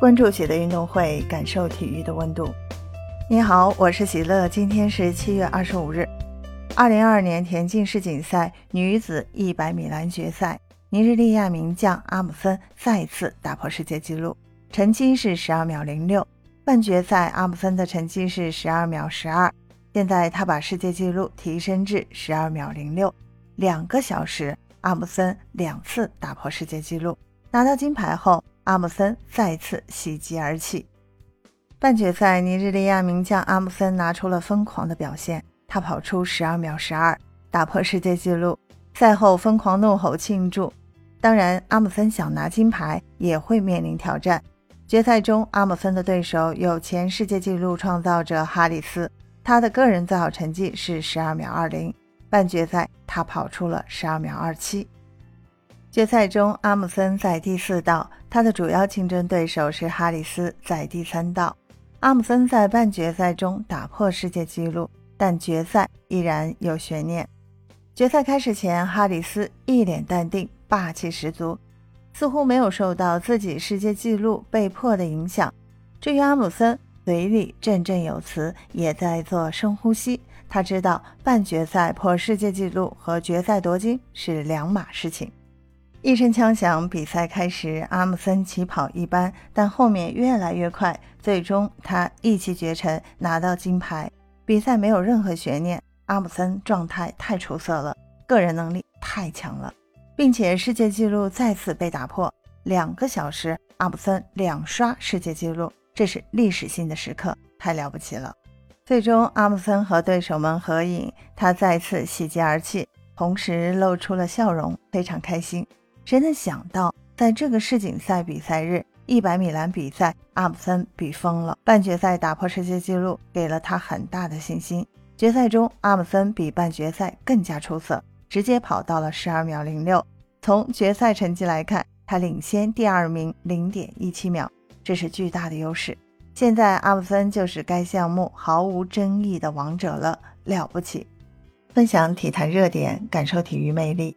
关注喜乐运动会，感受体育的温度。你好，我是喜乐。今天是七月二十五日。二零二二年田径世锦赛女子一百米栏决赛，尼日利亚名将阿姆森再次打破世界纪录，成绩是十二秒零六。半决赛阿姆森的成绩是十二秒十二，现在他把世界纪录提升至十二秒零六。两个小时，阿姆森两次打破世界纪录，拿到金牌后。阿姆森再次喜极而泣。半决赛，尼日利亚名将阿姆森拿出了疯狂的表现，他跑出十二秒十二，打破世界纪录。赛后疯狂怒吼庆祝。当然，阿姆森想拿金牌也会面临挑战。决赛中，阿姆森的对手有前世界纪录创造者哈里斯，他的个人最好成绩是十二秒二零。半决赛，他跑出了十二秒二七。决赛中，阿姆森在第四道，他的主要竞争对手是哈里斯在第三道。阿姆森在半决赛中打破世界纪录，但决赛依然有悬念。决赛开始前，哈里斯一脸淡定，霸气十足，似乎没有受到自己世界纪录被破的影响。至于阿姆森，嘴里振振有词，也在做深呼吸。他知道半决赛破世界纪录和决赛夺金是两码事情。一声枪响，比赛开始。阿姆森起跑一般，但后面越来越快，最终他一骑绝尘，拿到金牌。比赛没有任何悬念，阿姆森状态太出色了，个人能力太强了，并且世界纪录再次被打破。两个小时，阿姆森两刷世界纪录，这是历史性的时刻，太了不起了。最终，阿姆森和对手们合影，他再次喜极而泣，同时露出了笑容，非常开心。谁能想到，在这个世锦赛比赛日，一百米栏比赛，阿姆森比疯了。半决赛打破世界纪录，给了他很大的信心。决赛中，阿姆森比半决赛更加出色，直接跑到了十二秒零六。从决赛成绩来看，他领先第二名零点一七秒，这是巨大的优势。现在，阿姆森就是该项目毫无争议的王者了，了不起！分享体坛热点，感受体育魅力。